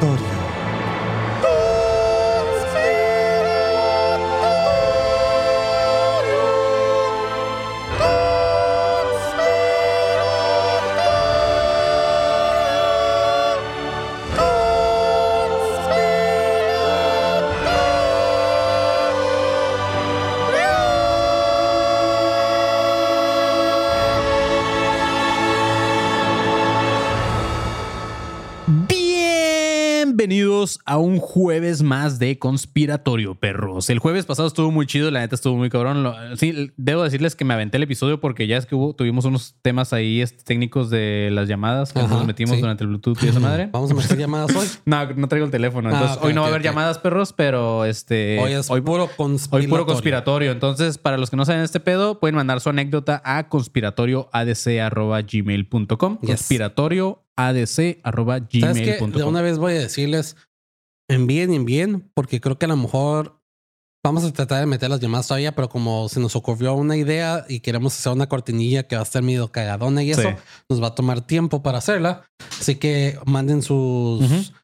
conspiratorio. Un jueves más de Conspiratorio, perros. El jueves pasado estuvo muy chido, la neta estuvo muy cabrón. Lo- sí, debo decirles que me aventé el episodio porque ya es que hubo, tuvimos unos temas ahí este, técnicos de las llamadas que Ajá, nos metimos sí. durante el Bluetooth y esa madre. Vamos a meter llamadas hoy. No, no traigo el teléfono. Ah, Entonces, hoy no va a haber llamadas, perros, pero este. Hoy es puro conspiratorio. Hoy puro conspiratorio. Entonces, para los que no saben este pedo, pueden mandar su anécdota a conspiratorioadc.gmail.com. Yes. ¿Sabes qué? De una vez voy a decirles, envíen, envíen, porque creo que a lo mejor vamos a tratar de meter las llamadas todavía, pero como se nos ocurrió una idea y queremos hacer una cortinilla que va a estar medio cagadona y eso, Sí. nos va a tomar tiempo para hacerla. Así que manden sus...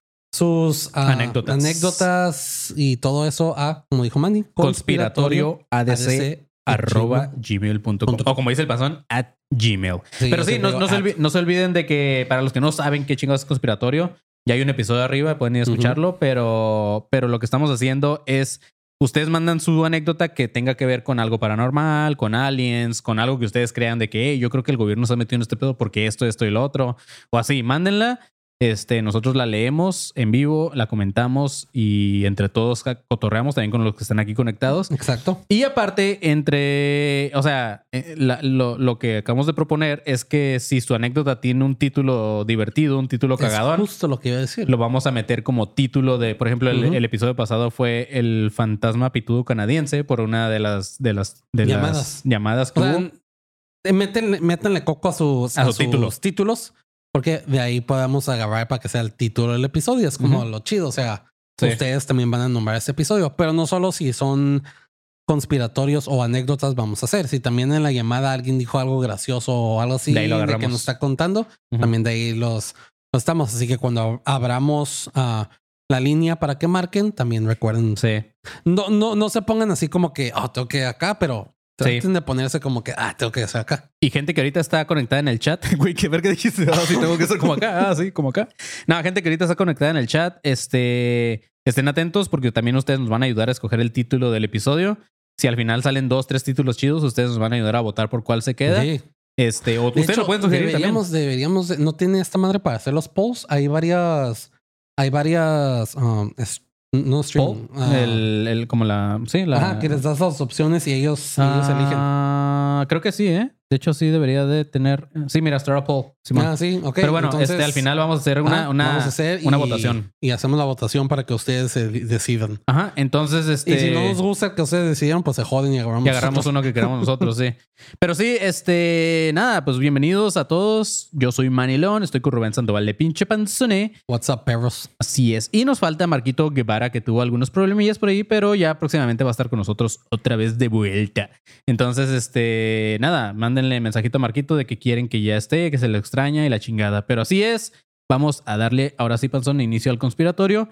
Ah, Anécdotas. anécdotas y todo eso a, como dijo Manny, Conspiratorioadc arroba gmail.com o como dice el pasón at gmail Sí, pero sí no, se at. olvi- no se olviden de que para los que no saben qué chingados es conspiratorio ya hay un episodio arriba pueden ir a escucharlo pero pero lo que estamos haciendo es ustedes mandan su anécdota que tenga que ver con algo paranormal con aliens con algo que ustedes crean de que "Hey, yo creo que el gobierno se ha metido en este pedo porque esto esto y lo otro o así mándenla este, nosotros la leemos en vivo, la comentamos y entre todos cotorreamos también con los que están aquí conectados. Exacto. Y aparte, entre, o sea, eh, la- lo, lo que acabamos de proponer es que si su anécdota tiene un título divertido, un título cagador, Es justo lo que iba a decir. lo vamos a meter como título de, por ejemplo, el, episodio pasado fue el fantasma pitudo canadiense por una de las de las de Llamadas. las llamadas que O sea, hubo. eh, métanle coco a sus, A sus títulos. sus títulos, porque de ahí podemos agarrar para que sea el título del episodio. Es como lo chido. O sea, Sí. ustedes también van a nombrar este episodio, pero no solo si son conspiratorios o anécdotas vamos a hacer. Si también en la llamada alguien dijo algo gracioso o algo así De ahí lo que nos está contando, también de ahí los, los estamos. Así que cuando abramos ah, la línea para que marquen, también recuerden. Sí. No, no, no se pongan así como que, oh, tengo que acá, pero Sí. traten de ponerse como que, ah, tengo que hacer acá. Y gente que ahorita está conectada en el chat. Güey, qué ver qué dijiste. Ah, sí, tengo que ser como acá. Ah, sí, como acá. No, gente que ahorita está conectada en el chat. Este, estén atentos porque también ustedes nos van a ayudar a escoger el título del episodio. Si al final salen dos, tres títulos chidos, ustedes nos van a ayudar a votar por cuál se queda. Sí. Este, o De ustedes hecho, lo pueden sugerir también. deberíamos, deberíamos, de- no tiene esta madre para hacer los polls. Hay varias, hay varias, um, es- no stream, Poll, ah, el, el- como la. Sí, la. ajá, que les das las opciones y ellos, ellos eligen. Ah, Creo que sí, ¿eh? De hecho, sí debería de tener. Sí, mira, Star. Simón. Ah, sí, ok. Pero bueno, entonces, este, al final vamos a hacer una, ajá, una, vamos a hacer una y- votación. Y hacemos la votación para que ustedes se de- decidan. Ajá. Entonces, este. Y si no nos gusta que ustedes decidieron, pues se joden y agarramos. Y agarramos uno que queramos nosotros, sí. Pero sí, este, nada, pues bienvenidos a todos. Yo soy Manilón, estoy con Rubén Sandoval de Pinche Panzone. What's up, perros? Así es. Y nos falta Marquito Guevara, que tuvo algunos problemillas por ahí, pero ya próximamente va a estar con nosotros otra vez de vuelta. Entonces, este, nada, mándenle mensajito a Marquito de que quieren que ya esté, que se le extraña y la chingada. Pero así es. Vamos a darle ahora sí, Panzón, inicio al conspiratorio.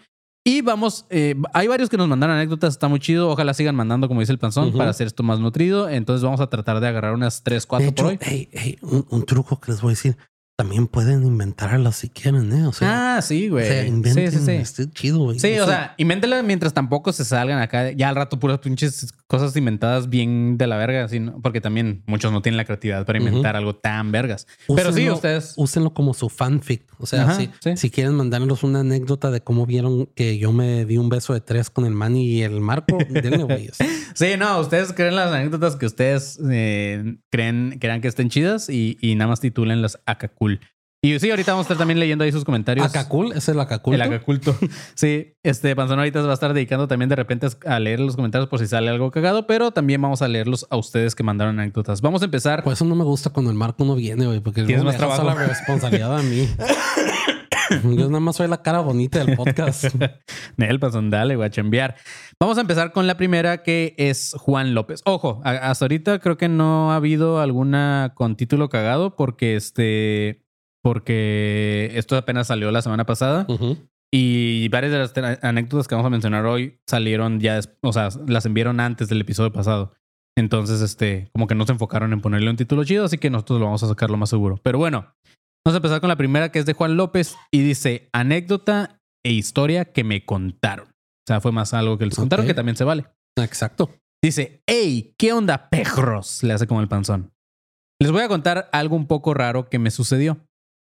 Y vamos, eh, hay varios que nos mandaron anécdotas, está muy chido. Ojalá sigan mandando, como dice el Panzón, Ujú. para hacer esto más nutrido. Entonces vamos a tratar de agarrar unas 3, 4 De por hecho, hoy. hey, hey, un, un truco que les voy a decir. También pueden inventarlas si quieren, ¿eh? O sea, ah, sí, o güey. sea, Sí, inventen. sí, sí. Está chido, güey. Sí, o sea, sea, invéntela mientras tampoco se salgan acá. Ya al rato puras pinches cosas inventadas bien de la verga, así, ¿no? porque también muchos no tienen la creatividad para inventar algo tan vergas. Pero sí, úsenlo- ustedes. Úsenlo como su fanfic. O sea, Ajá, si, sí. si quieren mandarnos una anécdota de cómo vieron que yo me di un beso de tres con el Manny y el Marco, denle, güey. Sí, no, ustedes creen las anécdotas que ustedes eh, creen, crean que estén chidas y, y nada más titulenlas acá cool. Y sí, ahorita vamos a estar también leyendo ahí sus comentarios. Acacul, ese es el Acacul. El acaculto. Sí, este Panzón ahorita se va a estar dedicando también de repente a leer los comentarios por si sale algo cagado, pero también vamos a leerlos a ustedes que mandaron anécdotas. Vamos a empezar. Por eso no me gusta cuando el Marco no viene, güey, porque Tienes más trabajo. la responsabilidad a mí. Yo nada más soy la cara bonita del podcast. Nel, Panzón, dale, voy a chambear. Vamos a empezar con la primera que es Juan López. Ojo, hasta ahorita creo que no ha habido alguna con título cagado porque este, porque esto apenas salió la semana pasada. Y varias de las anécdotas que vamos a mencionar hoy salieron ya, o sea, las enviaron antes del episodio pasado. Entonces, este, como que no se enfocaron en ponerle un título chido, así que nosotros lo vamos a sacar lo más seguro. Pero bueno, vamos a empezar con la primera que es de Juan López y dice anécdota e historia que me contaron. O sea, fue más algo que les contaron que también se vale. Exacto. Dice, hey, ¿qué onda, perros? Le hace como el panzón. Les voy a contar algo un poco raro que me sucedió.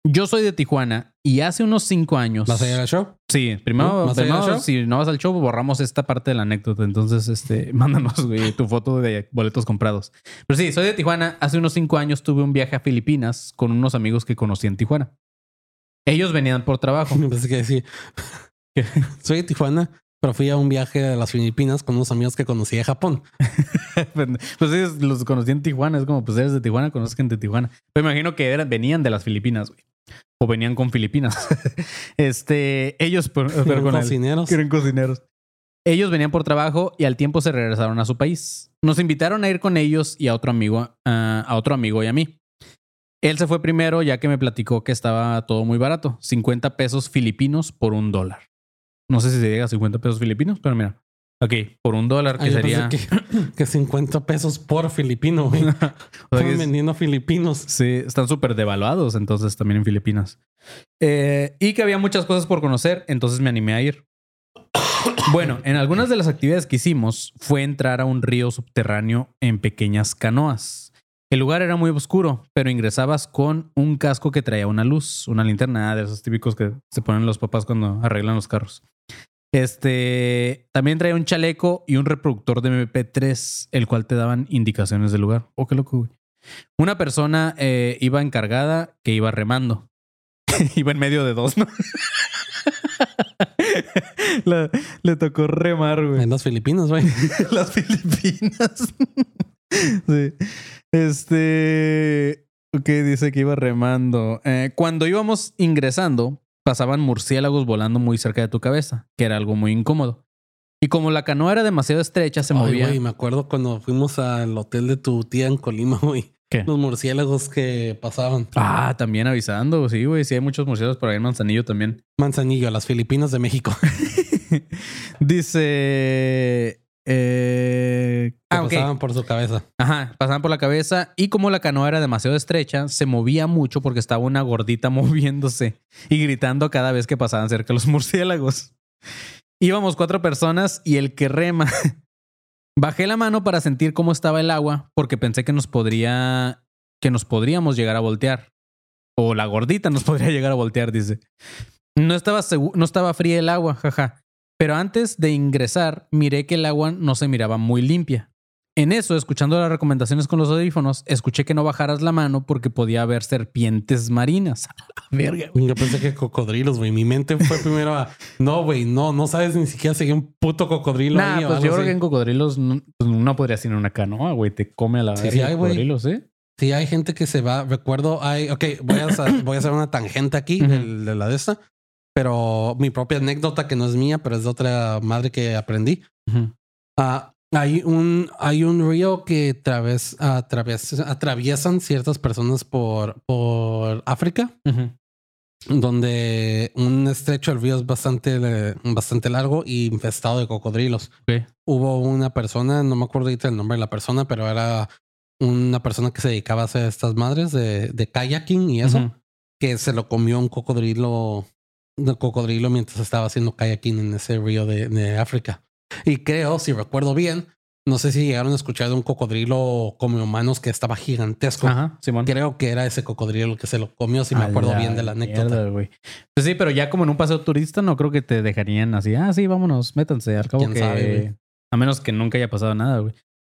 Yo soy de Tijuana y hace unos cinco años. ¿Vas a ir al show? Sí, primero, ¿No? ¿Vas a ir primero, si no vas al show, borramos esta parte de la anécdota. Entonces, este, mándanos, güey, tu foto de boletos comprados. Pero sí, soy de Tijuana. Hace unos cinco años tuve un viaje a Filipinas con unos amigos que conocí en Tijuana. Ellos venían por trabajo. Me pensé que decir. Soy de Tijuana, pero fui a un viaje a las Filipinas con unos amigos que conocí de Japón. pues ellos los conocí en Tijuana. Es como, pues eres de Tijuana, conoces gente de Tijuana. Pero imagino que eran, venían de las Filipinas, güey. O venían con Filipinas. este, ellos, pero con el- cocineros. que eran cocineros. Ellos venían por trabajo y al tiempo se regresaron a su país. Nos invitaron a ir con ellos y a otro amigo, a otro amigo y a mí. Él se fue primero ya que me platicó que estaba todo muy barato, 50 pesos filipinos por un dólar. No sé si se llega a 50 pesos filipinos, pero mira, ok, por un dólar Ah, que yo sería... que, que 50 pesos por filipino, güey. O sea, que Están es- vendiendo filipinos. Sí, están súper devaluados entonces también en Filipinas. Eh, y que había muchas cosas por conocer, entonces me animé a ir. Bueno, en algunas de las actividades que hicimos fue entrar a un río subterráneo en pequeñas canoas. El lugar era muy oscuro, pero ingresabas con un casco que traía una luz, una linterna de esos típicos que se ponen los papás cuando arreglan los carros. Este también traía un chaleco y un reproductor de MP3, el cual te daban indicaciones del lugar. Oh, qué loco, güey. Una persona eh, iba encargada que iba remando. iba en medio de dos, ¿no? La- le tocó remar, güey. En los filipinos, güey. Las Filipinas. sí. Este. Ok, dice que iba remando. Eh, cuando íbamos ingresando, pasaban murciélagos volando muy cerca de tu cabeza, que era algo muy incómodo. Y como la canoa era demasiado estrecha, se Ay, movía. güey, me acuerdo cuando fuimos al hotel de tu tía en Colima, güey. ¿Qué? Los murciélagos que pasaban. Ah, también avisando. Sí, güey. Sí, hay muchos murciélagos por ahí en Manzanillo también. Manzanillo, las Filipinas de México. Dice. Eh, ah, pasaban por su cabeza. Ajá, pasaban por la cabeza y como la canoa era demasiado estrecha, se movía mucho porque estaba una gordita moviéndose y gritando cada vez que pasaban cerca los murciélagos. Íbamos cuatro personas y el que rema. Bajé la mano para sentir cómo estaba el agua porque pensé que nos podría que nos podríamos llegar a voltear o la gordita nos podría llegar a voltear, dice. No estaba no estaba fría el agua, jaja. Pero antes de ingresar, miré que el agua no se miraba muy limpia. En eso, escuchando las recomendaciones con los audífonos, escuché que no bajaras la mano porque podía haber serpientes marinas. Verga. Yo pensé que cocodrilos, güey. Mi mente fue primero a no, güey, no, no sabes ni siquiera si hay un puto cocodrilo Nah, ahí o pues algo yo creo así. que en cocodrilos no, pues no ir en una canoa, güey. Te come a la Sí, sí hay, güey. cocodrilos, ¿eh? Sí, hay gente que se va. Recuerdo, hay. Ok, voy a, hacer- voy a hacer una tangente aquí de la de esta. Pero mi propia anécdota, que no es mía, pero es de otra madre que aprendí. Ujú. Ah, hay un, hay un río que traves, atraves- atraviesan ciertas personas por, por África, Ujú. donde un estrecho del río es bastante, bastante largo y infestado de cocodrilos. Ok. Hubo una persona, no me acuerdo ahorita el nombre de la persona, pero era una persona que se dedicaba a hacer estas madres de, de kayaking y eso, Ujú. que se lo comió un cocodrilo, un cocodrilo mientras estaba haciendo kayaking en ese río de, de África. Y creo, si recuerdo bien, no sé si llegaron a escuchar de un cocodrilo come humanos que estaba gigantesco. Ajá, Simón. Creo que era ese cocodrilo el que se lo comió, si me A acuerdo bien de la anécdota. mierda. Pues sí, pero ya como en un paseo turista, no creo que te dejarían así. Ah, sí, vámonos, métanse. Al cabo ¿Quién que. sabe, a menos que nunca haya pasado nada, güey.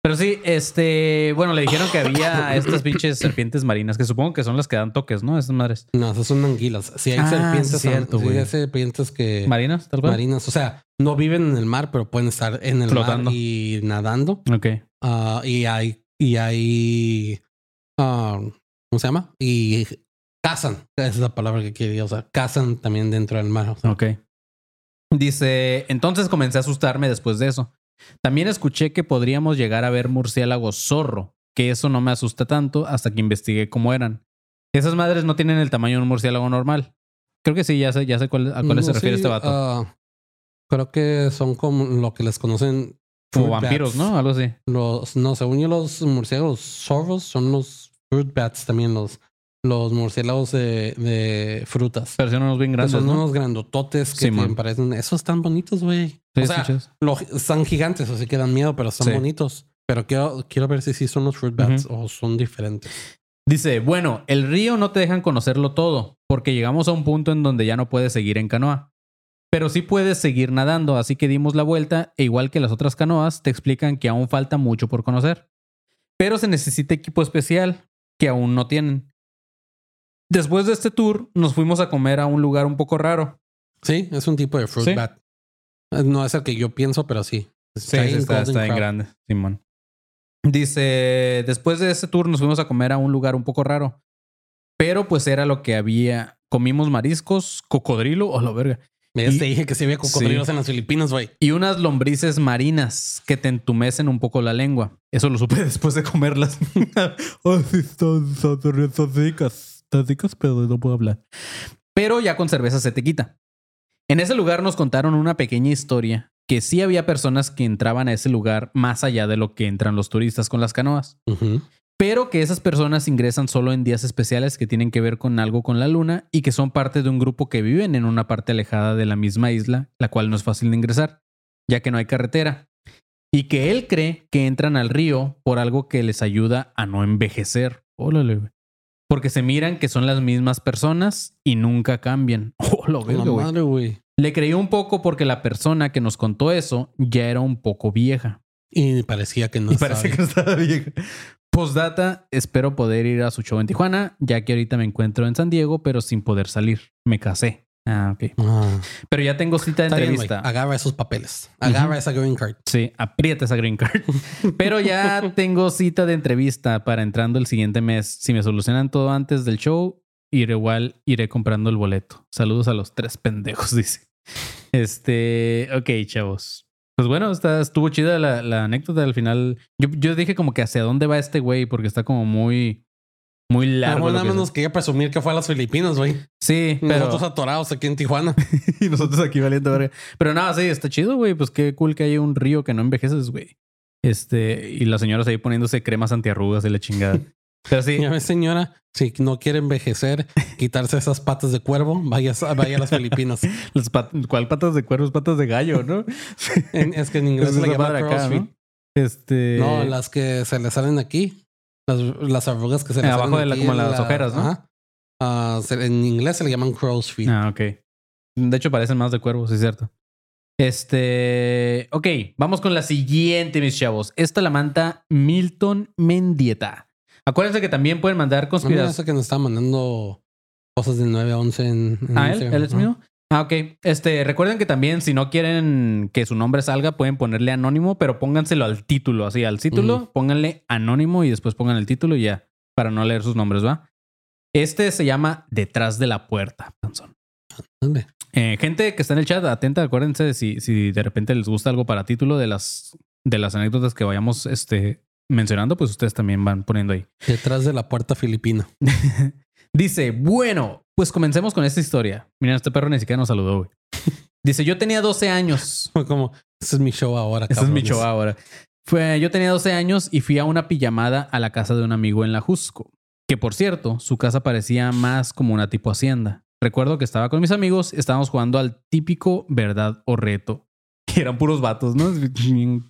Pero sí, este. Bueno, le dijeron que había estas pinches serpientes marinas, que supongo que son las que dan toques, ¿no? Esas madres. No, esas son anguilas. Si hay Ah, serpientes, sí, cierto, sí hay serpientes que ¿Marinas, tal cual? marinas, o sea, no viven en el mar, pero pueden estar en el Flotando. mar y nadando. Ok. Ah, y hay, y hay, ah, ¿cómo se llama? Y cazan, esa es la palabra que quería usar. Cazan también dentro del mar. o sea, Ok. Dice, entonces comencé a asustarme después de eso. También escuché que podríamos llegar a ver murciélagos zorro, que eso no me asusta tanto hasta que investigué cómo eran. Esas madres no tienen el tamaño de un murciélago normal. Creo que sí, ya sé, ya sé cuál, a cuáles se refiere sí, este vato. ah, creo que son como lo que les conocen. Como vampiros, bats. ¿no? Algo así. Los, no, según yo, los murciélagos sorvos son los fruit bats también, los, los murciélagos de, de frutas. Pero son unos bien grandes, son ¿no? unos grandototes que te parecen. Esos están bonitos, güey. Sí, o sea, están gigantes, así que dan miedo, pero están Sí. bonitos. Pero quiero, quiero ver si sí son los fruit bats o son diferentes. Dice, bueno, el río no te dejan conocerlo todo, porque llegamos a un punto en donde ya no puedes seguir en canoa. Pero sí puedes seguir nadando, así que dimos la vuelta e igual que las otras canoas, te explican que aún falta mucho por conocer. Pero se necesita equipo especial, que aún no tienen. Después de este tour, nos fuimos a comer a un lugar un poco raro. Sí, es un tipo de fruit Sí. bat. No es el que yo pienso, pero sí. Sí, está, Crown. grande, Simón. Dice, después de ese tour nos fuimos a comer a un lugar un poco raro. Pero pues era lo que había. Comimos mariscos, cocodrilo, o la verga. Ya Y- te dije que sí había cocodrilos Sí. en las Filipinas, güey. Y unas lombrices marinas que te entumecen un poco la lengua. Eso lo supe después de comerlas. oh, sí, están ricas. Están ricas, pero no puedo hablar. Pero ya con cerveza se te quita. En ese lugar nos contaron una pequeña historia que sí había personas que entraban a ese lugar más allá de lo que entran los turistas con las canoas. Pero que esas personas ingresan solo en días especiales que tienen que ver con algo con la luna y que son parte de un grupo que viven en una parte alejada de la misma isla, la cual no es fácil de ingresar, ya que no hay carretera. Y que él cree que entran al río por algo que les ayuda a no envejecer. Órale, güey. Porque se miran que son las mismas personas y nunca cambian. Oh, La verga, güey. madre, güey. Le creí un poco porque la persona que nos contó eso ya era un poco vieja. Y parecía que no Y estaba parece que estaba vieja. Postdata, espero poder ir a su show en Tijuana, ya que ahorita me encuentro en San Diego, pero sin poder salir. Me casé. Ah, ok. Ah, Pero ya tengo cita de está bien, güey. entrevista. Agarra esos papeles. Agarra esa green card. Sí, aprieta esa green card. Pero ya tengo cita de entrevista para entrando el siguiente mes. Si me solucionan todo antes del show, iré igual, iré comprando el boleto. Saludos a los tres pendejos, dice. Este, ok, chavos. Pues bueno, está, estuvo chida la, la anécdota al final. Yo, yo dije como que hacia dónde va este güey, porque está como muy, muy largo. nada que más nos quería presumir que fue a las Filipinas, güey. Sí, pero... Nosotros atorados aquí en Tijuana. y nosotros aquí valiendo verga. Pero nada, sí, está chido, güey. Pues qué cool que haya un río que no envejeces, güey. Este, y las señoras ahí poniéndose cremas antiarrugas y la chingada. Pero sí, Ya ves, señora, si no quiere envejecer, quitarse esas patas de cuervo, vaya, a- vaya a las Filipinas. las pat- ¿cuál patas de cuervo? Es patas de gallo, ¿no? En- es que en inglés se le llama acá. ¿no? Este. No, las que se le salen aquí. Las, las arrugas que se le abajo de la- como las ojeras, ¿no? Ajá. Ah, se- en inglés se le llaman crow's feet. Ah, ok. De hecho, parecen más de cuervo, sí es cierto. Este. Ok, vamos con la siguiente, mis chavos. Esta la manda Milton Mendieta. Acuérdense que también pueden mandar conspiraciones. ese que nos está mandando cosas de 9 a 11 en, en él, él es mío. Ah, ok. Este, recuerden que también si no quieren que su nombre salga, pueden ponerle anónimo, pero pónganselo al título, así al título, pónganle anónimo y después pongan el título y ya, para no leer sus nombres, ¿va? Este se llama Detrás de la Puerta, Panzón. Ande. Eh, gente que está en el chat, atenta, acuérdense si, si de repente les gusta algo para título de las, de las anécdotas que vayamos este, mencionando, pues ustedes también van poniendo ahí. Detrás de la puerta filipina. Dice, bueno, pues comencemos con esta historia. Miren, este perro ni siquiera nos saludó, güey. Dice, yo tenía 12 años. Fue como, ese es mi show ahora. Este es mi cabrones". show ahora. Fue, yo tenía 12 años y fui a una pijamada a la casa de un amigo en la Jusco. Que por cierto, su casa parecía más como una tipo hacienda. Recuerdo que estaba con mis amigos, estábamos jugando al típico verdad o reto. Y eran puros vatos, ¿no?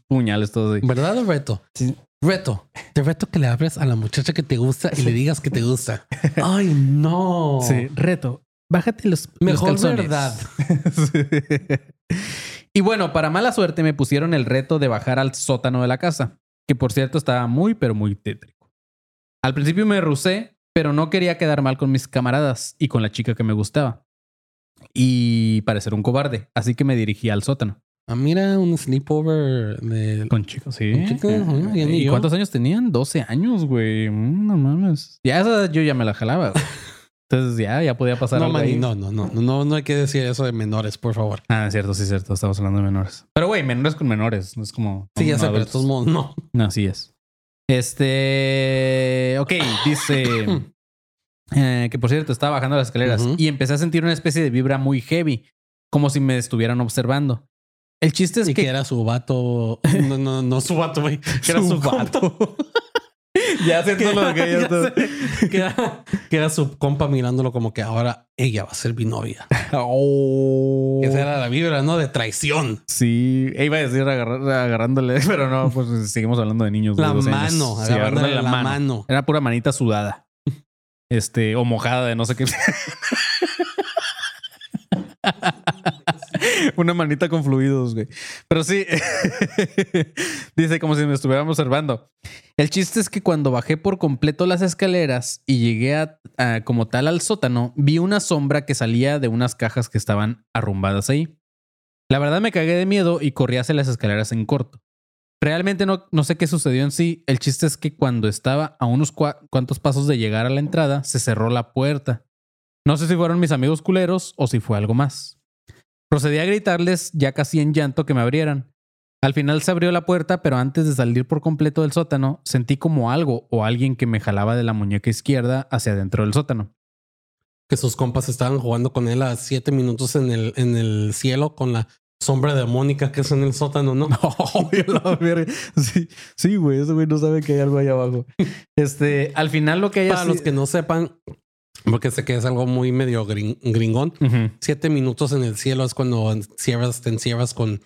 Puñales todos ahí. ¿Verdad o reto? Sí. Reto. Te reto que le abres a la muchacha que te gusta y le digas que te gusta. Ay, no. Sí, reto. Bájate los, los Mejor calzones. verdad. Sí. Y bueno, para mala suerte me pusieron el reto de bajar al sótano de la casa, que por cierto estaba muy, pero muy tétrico. Al principio me rusé, pero no quería quedar mal con mis camaradas y con la chica que me gustaba. Y parecer un cobarde, así que me dirigí al sótano. Ah, mira, un sleepover de... Con chicos, sí. Con chicos, ya ni ¿Y cuántos años tenían? 12 años, güey. Mm, No mames. Ya esa yo ya me la jalaba. Entonces ya, ya podía pasar No, ahí. no, no, no, no, no hay que decir eso de menores, por favor. Ah, es cierto, sí es cierto. Estamos hablando de menores. Pero güey, menores con menores. No es como. Sí, ya sé, pero todos modos, no. No, así es. Este. Ok, dice. eh, que por cierto estaba bajando las escaleras y empecé a sentir una especie de vibra muy heavy, como si me estuvieran observando. El chiste es y que, que era su vato. No, no, no su vato, güey. Que era Su vato. ya haciendo lo que yo que, era, que era su compa mirándolo como que ahora ella va a ser mi novia. Oh. Esa era la vibra, ¿no? De traición. Sí, e iba a decir agarrar- agarrándole, pero no, pues seguimos hablando de niños. de La 12 años. mano, Sí, agarrándole la mano. Era pura manita sudada. Este, o mojada de no sé qué. Una manita con fluidos, güey. Pero sí, dice como si me estuvieran observando. El chiste es que cuando bajé por completo las escaleras y llegué a, como tal al sótano, vi una sombra que salía de unas cajas que estaban arrumbadas ahí. La verdad me cagué de miedo y corrí hacia las escaleras en corto. Realmente no, no sé qué sucedió en sí. El chiste es que cuando estaba a unos cua- cuantos pasos de llegar a la entrada, se cerró la puerta. No sé si fueron mis amigos culeros o si fue algo más. Procedí a gritarles ya casi en llanto que me abrieran. Al final se abrió la puerta, pero antes de salir por completo del sótano, sentí como algo o alguien que me jalaba de la muñeca izquierda hacia adentro del sótano. Que sus compas estaban jugando con él a siete minutos en el, en el cielo con la sombra de Mónica que es en el sótano, ¿no? Sí, sí, güey, ese güey no sabe que hay algo ahí abajo. Este, al final lo que haya Para los que no sepan, porque sé que es algo muy medio gring- gringón, Ujú. siete minutos en el cielo es cuando encierras, te encierras con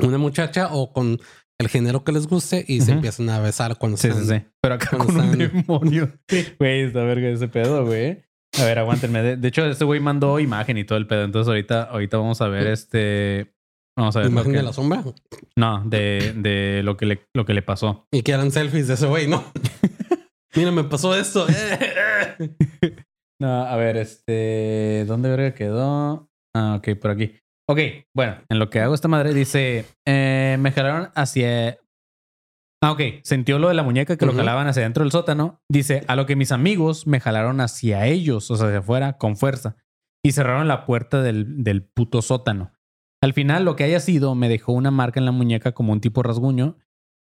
una muchacha o con el género que les guste y se Ujú. empiezan a besar cuando Sí, sí, están- sí. Pero acá con un están- demonio. Güey, esta verga ese pedo, güey. A ver, aguántenme. De, de hecho, este güey mandó imagen y todo el pedo. Entonces, ahorita, ahorita vamos a ver este. Vamos a ver. imagen que- de la sombra No, de, de lo, que le, lo que le pasó. y que eran selfies de ese güey, ¿no? Mira, me pasó esto. No, a ver, este. ¿Dónde verga quedó? Ah, ok, por aquí. Ok, bueno, en lo que hago esta madre dice: eh, Me jalaron hacia. Ah, ok. Sintió lo de la muñeca que lo jalaban hacia dentro del sótano. Dice: A lo que mis amigos me jalaron hacia ellos, o sea, hacia afuera, con fuerza. Y cerraron la puerta del, del puto sótano. Al final, lo que haya sido, me dejó una marca en la muñeca como un tipo rasguño.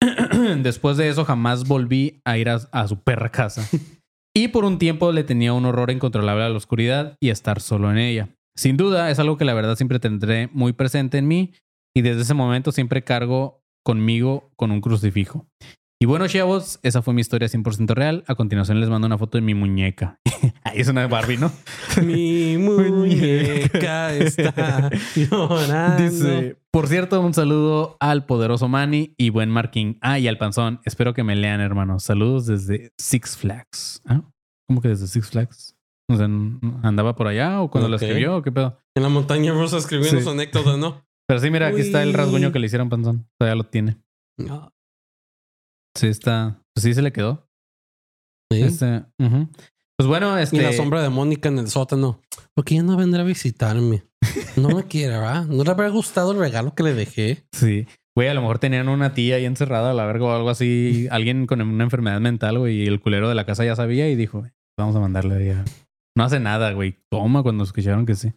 Después de eso, jamás volví a ir a, a su perra casa. Y por un tiempo le tenía un horror incontrolable a la oscuridad y estar solo en ella. Sin duda, es algo que la verdad siempre tendré muy presente en mí y desde ese momento siempre cargo conmigo con un crucifijo. Y bueno, chavos, esa fue mi historia 100% real. A continuación les mando una foto de mi muñeca. Ahí es una de Barbie, ¿no? Mi muñeca está llorando. Dice, por cierto, un saludo al poderoso Manny y buen Marking. Ah, y al panzón. Espero que me lean, hermanos. Saludos desde Six Flags. ¿Ah? ¿Cómo que desde Six Flags? O sea, ¿andaba por allá o cuando lo Ok. escribió o qué pedo? En la montaña rusa escribiendo Sí. su anécdota, ¿no? Pero sí, mira, aquí está el rasguño que le hicieron panzón. Todavía lo tiene. No. Sí, está. Pues sí, se le quedó. Sí. Este, ujú. Pues bueno, este. Y la sombra de Mónica en el sótano. Porque ya no vendrá a visitarme. No me quiere, ¿verdad? ¿No le habrá gustado el regalo que le dejé? Sí. Güey, a lo mejor tenían una tía ahí encerrada a la verga o algo así. Alguien con una enfermedad mental, güey. Y el culero de la casa ya sabía y dijo, vamos a mandarle ahí a- No hace nada, güey. Toma cuando escucharon que sí.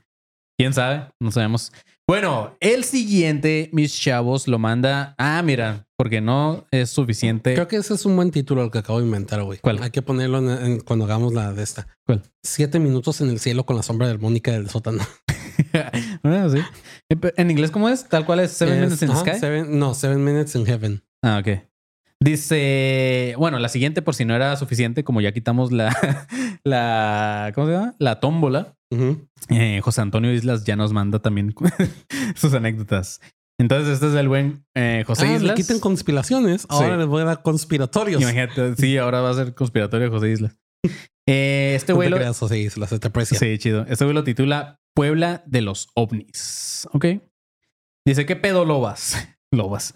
¿Quién sabe? No sabemos. Bueno, el siguiente, mis chavos, lo manda... Ah, mira, porque no es suficiente. Creo que ese es un buen título el que acabo de inventar, güey. ¿Cuál? Hay que ponerlo en- en- cuando hagamos la de esta. ¿Cuál? Siete minutos en el cielo con la sombra de Mónica del sótano. Bueno, sí. ¿En inglés cómo es? Tal cual es Seven Es- Minutes in the Sky. seven- no, Seven Minutes in Heaven. Ah, ok. Dice, bueno, la siguiente, por si no era suficiente, como ya quitamos la, la, ¿cómo se llama? La tómbola. Eh, José Antonio Islas ya nos manda también sus anécdotas. Entonces, este es el buen eh, José Ah, le Islas. quiten conspiraciones. Ahora Sí. les voy a dar conspiratorios. Imagínate, sí, ahora va a ser conspiratorio José Islas. Eh, este No güey te lo, creas, José Islas, se te aprecia. Sí, chido. Este güey lo titula Puebla de los ovnis. Ok. Dice, ¿qué pedo lobas? Lobas.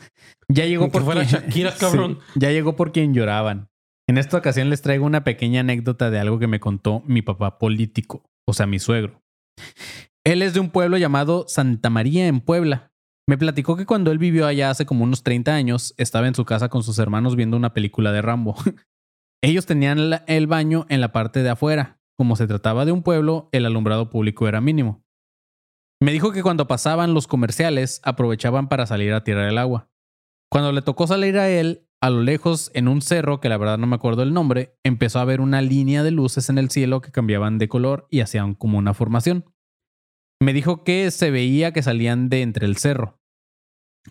Ya llegó por fuera quien- Shakira, cabrón. Sí, ya llegó por quien lloraban. En esta ocasión les traigo una pequeña anécdota de algo que me contó mi papá político, o sea, mi suegro. Él es de un pueblo llamado Santa María en Puebla. Me platicó que cuando él vivió allá hace como unos 30 años, estaba en su casa con sus hermanos viendo una película de Rambo. Ellos tenían el baño en la parte de afuera. Como se trataba de un pueblo, el alumbrado público era mínimo. Me dijo que cuando pasaban los comerciales, aprovechaban para salir a tirar el agua. Cuando le tocó salir a él, a lo lejos, en un cerro, que la verdad no me acuerdo el nombre, empezó a ver una línea de luces en el cielo que cambiaban de color y hacían como una formación. Me dijo que se veía que salían de entre el cerro.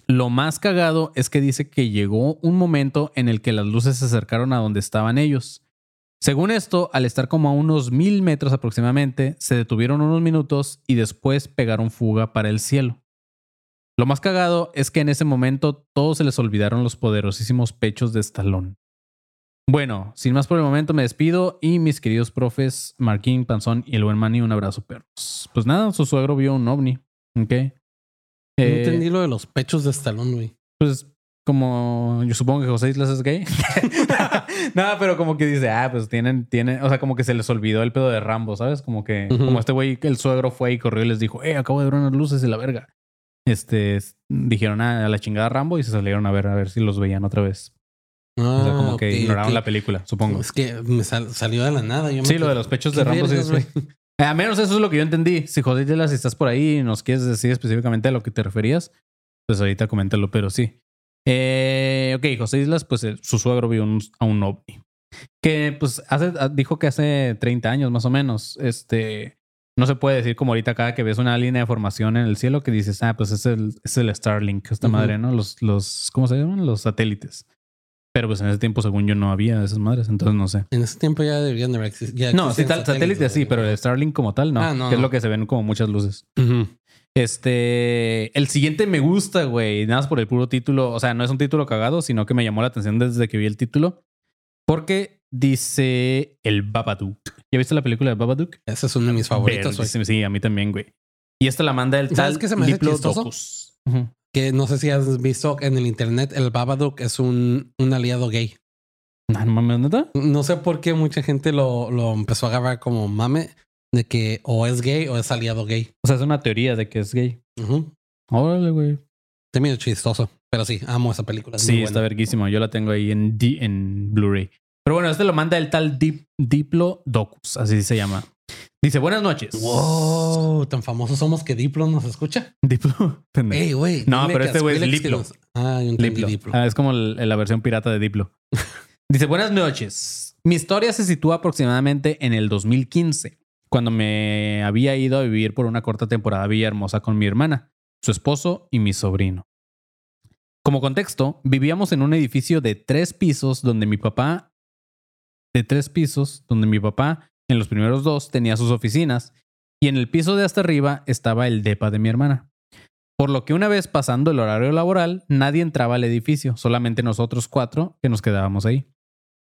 Lo más cagado es que dice que llegó un momento en el que las luces se acercaron a donde estaban ellos. Según esto, al estar como a unos mil metros aproximadamente, se detuvieron unos minutos y después pegaron fuga para el cielo. Lo más cagado es que en ese momento todos se les olvidaron los poderosísimos pechos de Stallone. Bueno, sin más por el momento me despido y mis queridos profes Marquín, Panzón y el buen Manny, un abrazo perros. Pues nada, su suegro vio un ovni, ¿ok? No Eh, entendí lo de los pechos de Stallone, güey. Pues como yo supongo que José Islas es gay. Nada, pero como que dice, ah, pues tienen, tienen, o sea, como que se les olvidó el pedo de Rambo, ¿sabes? Como que, como este güey, el suegro fue y corrió y les dijo, eh, acabo de ver unas luces y la verga. Este, dijeron ah, a la chingada Rambo y se salieron a ver, a ver si los veían otra vez. Ah, O sea, como ok, que ignoraron la película, supongo. Es que me sal- salió de la nada. Yo me Sí, lo de los pechos de ¿Qué Rambo, sí? Eh, A menos eso es lo que yo entendí. Si José Islas, si estás por ahí y nos quieres decir específicamente a lo que te referías, pues ahorita coméntalo, pero sí. Eh, ok, José Islas, pues eh, su suegro vio un- a un ovni. Que pues hace, ah, dijo que hace 30 años más o menos. Este no se puede decir como ahorita cada que ves una línea de formación en el cielo que dices, ah, pues es el, es el Starlink, esta madre, ¿no? Los, los, ¿cómo se llaman? Los satélites. Pero pues en ese tiempo, según yo, no había esas madres, entonces no sé. En ese tiempo ya deberían de haber exis- ya No, sí, tal, satélite sí, güey. pero el Starlink como tal no. Ah, no, que es no. lo que se ven como muchas luces. Ujú. Este, el siguiente me gusta, güey, nada más por el puro título. O sea, no es un título cagado, sino que me llamó la atención desde que vi el título. Porque dice el Babadook. ¿Ya viste la película de Babadook? Ese es uno de mis. Verguísima, Sí, a mí también, güey. Y esta la manda el ¿Sabes tal qué se me hace chistoso? Ujú. Que no sé si has visto en el internet, el Babadook es un, un aliado gay. No, no mames, ¿neta? No sé por qué mucha gente lo, lo empezó a agarrar como mame de que o es gay o es aliado gay. O sea, es una teoría de que es gay. Ujú. Órale, güey. Está medio chistoso. Pero sí, amo esa película. es Sí, está buena. verguísimo. Yo la tengo ahí en, D- en Blu-ray. Pero bueno, este lo manda el tal Dip, Diplodocus, así se llama. Dice, buenas noches. Wow, tan famosos somos que Diplo nos escucha. Diplo. pendejo. Ey, güey. No, pero este güey es nos- Ah, yo Diplo. Diplo. Ah, es como el- la versión pirata de Diplo. Dice, buenas noches. Mi historia se sitúa aproximadamente en el 2015, cuando me había ido a vivir por una corta temporada a Villahermosa con mi hermana, su esposo y mi sobrino. Como contexto, vivíamos en un edificio de tres pisos donde mi papá, de tres pisos, donde mi papá en los primeros dos tenía sus oficinas y en el piso de hasta arriba estaba el depa de mi hermana. Por lo que una vez pasando el horario laboral, nadie entraba al edificio, solamente nosotros cuatro que nos quedábamos ahí.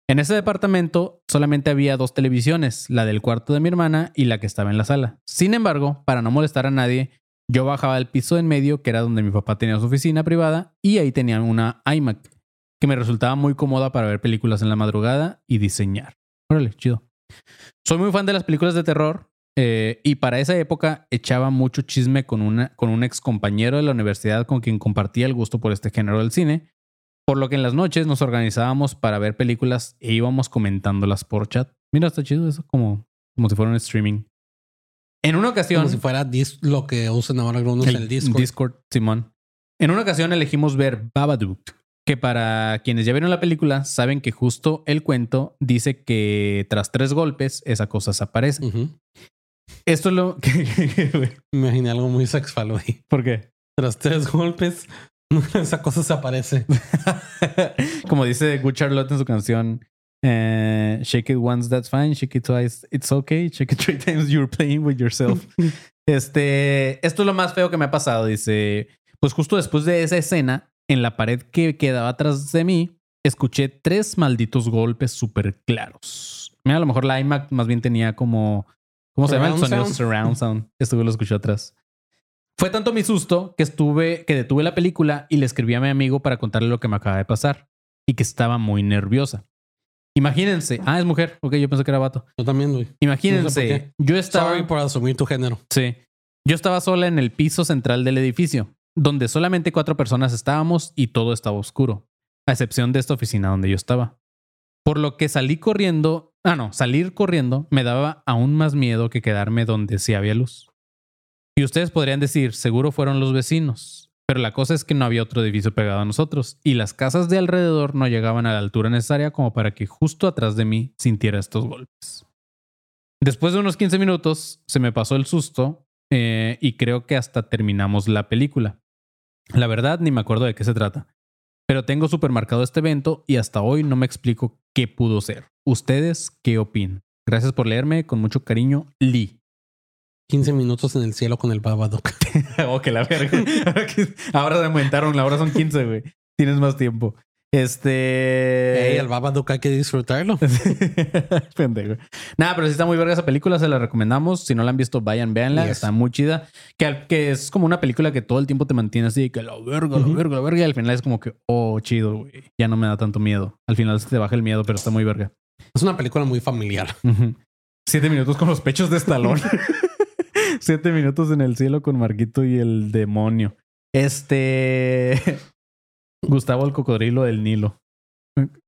En ese departamento solamente había dos televisiones, la del cuarto de mi hermana y la que estaba en la sala. Sin embargo, para no molestar a nadie, yo bajaba al piso en medio, que era donde mi papá tenía su oficina privada, y ahí tenía una iMac, que me resultaba muy cómoda para ver películas en la madrugada y diseñar. Órale, chido. Soy muy fan de las películas de terror eh, y para esa época echaba mucho chisme con, una, con un ex compañero de la universidad con quien compartía el gusto por este género del cine, por lo que en las noches nos organizábamos para ver películas e íbamos comentándolas por chat. Mira, está chido eso, como, como si fuera un streaming. En una ocasión... Como si fuera lo que usan ahora algunos en el Discord. Simón. En una ocasión elegimos ver Babadook, que para quienes ya vieron la película saben que justo el cuento dice que tras tres golpes esa cosa desaparece. Ujú. Esto es lo que... Me imaginé algo muy sexual, güey. ¿Por qué? Tras tres golpes, esa cosa se aparece. Como dice Good Charlotte en su canción, eh, Shake it once, that's fine. Shake it twice, it's okay. Shake it three times, you're playing with yourself. Este, esto es lo más feo que me ha pasado. Dice, pues justo después de esa escena, en la pared que quedaba atrás de mí, escuché tres malditos golpes súper claros. Mira, a lo mejor la iMac más bien tenía como, ¿cómo se llama? El sonido sound. surround sound. Estuve lo escuché atrás. Fue tanto mi susto que estuve, que detuve la película y le escribí a mi amigo para contarle lo que me acaba de pasar y que estaba muy nerviosa. Imagínense, ah, es mujer, ok, yo pensé que era vato. Yo también, güey. Imagínense, No sé yo estaba, Sorry por asumir tu género. sí, yo estaba sola en el piso central del edificio, donde solamente cuatro personas estábamos y todo estaba oscuro, a excepción de esta oficina donde yo estaba. Por lo que salí corriendo, ah, no, salir corriendo me daba aún más miedo que quedarme donde sí había luz. Y ustedes podrían decir, seguro fueron los vecinos, Pero la cosa es que no había otro edificio pegado a nosotros y las casas de alrededor no llegaban a la altura necesaria como para que justo atrás de mí sintiera estos golpes. Después de unos 15 minutos se me pasó el susto eh, y creo que hasta terminamos la película. La verdad ni me acuerdo de qué se trata. Pero tengo supermercado este evento y hasta hoy no me explico qué pudo ser. ¿Ustedes qué opinan? Gracias por leerme. Con mucho cariño, Lee. 15 minutos en el cielo con el Babadook. oh, que la verga. Ahora se aumentaron, ahora son 15, güey. Tienes más tiempo. Este. Ey, el Babadook hay que disfrutarlo. Pendejo. Nada, pero si está muy verga esa película, se la recomendamos. Si no la han visto, vayan, véanla. Yes. Está muy chida. Que, que es como una película que todo el tiempo te mantiene así, que la verga, la Ujú. verga, la verga. Y al final es como que, oh, chido, güey. Ya no me da tanto miedo. Al final se te baja el miedo, pero está muy verga. Es una película muy familiar. Siete minutos con los pechos de estalón. Siete minutos en el cielo con Marquito y el demonio. Este. Gustavo el cocodrilo del Nilo.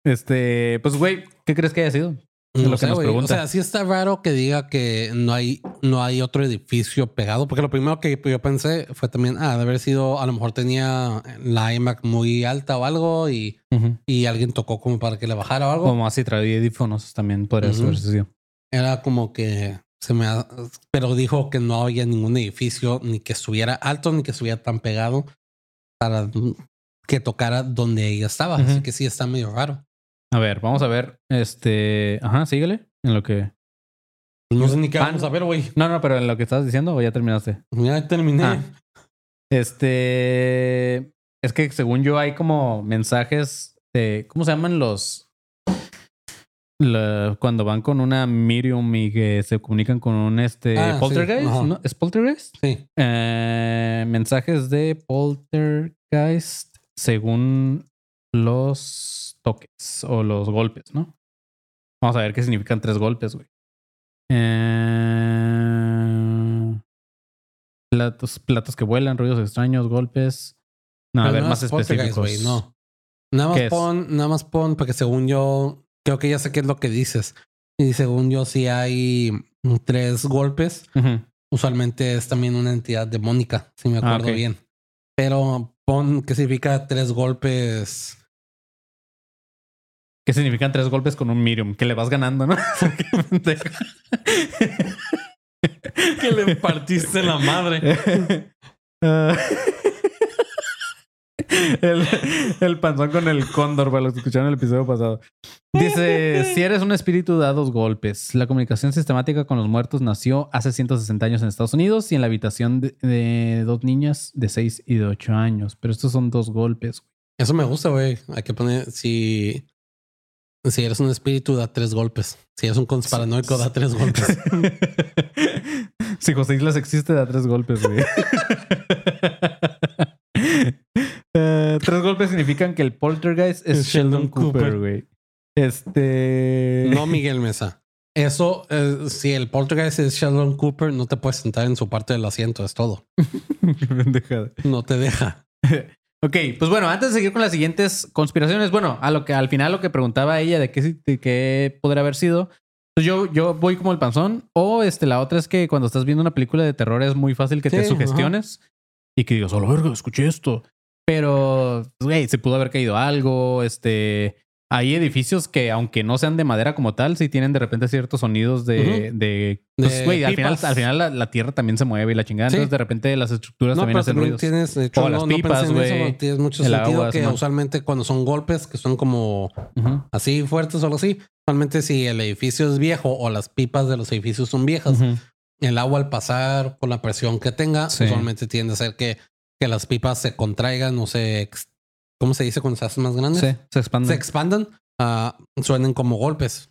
Este, pues, güey, ¿qué crees que haya sido? Es No lo que sé, nos. O sea, sí está raro que diga que no hay, no hay otro edificio pegado, porque lo primero que yo pensé fue también, ah, de haber sido, a lo mejor tenía la iMac muy alta o algo y, y alguien tocó como para que le bajara o algo. Como así traía audífonos también podría haber sido. Era como que se me, ha- pero dijo que no había ningún edificio ni que estuviera alto ni que estuviera tan pegado para que tocara donde ella estaba. Así que sí está medio raro. A ver, vamos a ver. Este. Ajá, síguele. En lo que. No sé ni qué vamos a ver, güey. No, no, pero en lo que estabas diciendo, o ya terminaste. Ya terminé. Ah. Este. Es que según yo hay como mensajes de. ¿Cómo se llaman los. la- cuando van con una medium y que se comunican con un este Ah, poltergeist. ¿Es poltergeist? Sí. Eh, mensajes de poltergeist según los toques o los golpes, ¿no? Vamos a ver qué significan tres golpes, güey. Eh, platos, platos que vuelan, ruidos extraños, golpes. No, a ver, más específicos. no. Nada más pon, nada más pon, porque según yo, creo que ya sé qué es lo que dices. Y según yo, si hay tres golpes, usualmente es también una entidad demónica, si me Ah, acuerdo bien. Pero pon qué significa tres golpes. ¿Qué significan tres golpes con un medium? Que le vas ganando, ¿no? Que le partiste la madre. Ah. El, el panzón con el cóndor, para los que escucharon el episodio pasado. Dice, si eres un espíritu, da dos golpes. La comunicación sistemática con los muertos nació hace 160 años en Estados Unidos y en la habitación de, de dos niñas de 6 y de 8 años. Pero estos son dos golpes. Eso me gusta, güey. Hay que poner, si, si eres un espíritu, da tres golpes. Si eres un conspiranoico, da tres golpes. si José Islas existe, da tres golpes, güey. Eh, tres golpes significan que el poltergeist es, Es Sheldon Sheldon Cooper, güey. Este. No Miguel Mesa. Eso, eh, si el poltergeist es Sheldon Cooper, no te puedes sentar en su parte del asiento, es todo. No te deja. Ok, pues bueno, antes de seguir con las siguientes conspiraciones, bueno, a lo que al final lo que preguntaba ella de qué, de qué podría haber sido, pues yo, yo voy como el panzón. O este, la otra es que cuando estás viendo una película de terror es muy fácil que te sugestiones y que digas, oh, la verga, escuché esto. Pero, güey, se pudo haber caído algo. Este, hay edificios que, aunque no sean de madera como tal, sí tienen de repente ciertos sonidos de. de pues, De güey, al final, al final la, la tierra también se mueve y la chingada. Sí. Entonces, de repente las estructuras No, también hacen ruidos. tienes, de hecho, O no, las no pipas, eso, güey. no tienes mucho El sentido agua, que Simón. usualmente cuando son golpes que son como Ujú. así fuertes o algo así, usualmente si el edificio es viejo o las pipas de los edificios son viejas, Ujú. el agua al pasar con la presión que tenga, Sí. usualmente tiende a ser que, que las pipas se contraigan o se, ¿cómo se dice cuando se hacen más grandes? Sí, se expande. Se expandan, ah, suenen como golpes.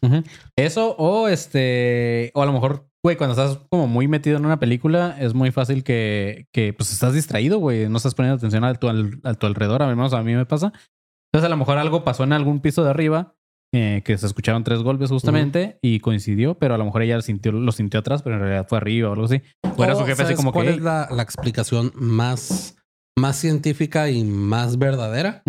Eso o este, o a lo mejor, güey, cuando estás como muy metido en una película, es muy fácil que, que pues estás distraído, güey, no estás poniendo atención a tu, al- a tu alrededor, al menos a mí me pasa. Entonces a lo mejor algo pasó en algún piso de arriba, eh, que se escucharon tres golpes justamente y coincidió, pero a lo mejor ella lo sintió, lo sintió atrás, pero en realidad fue arriba o algo así. O era su jefe así ¿sabes como cuál que... es la, la explicación más, más científica y más verdadera?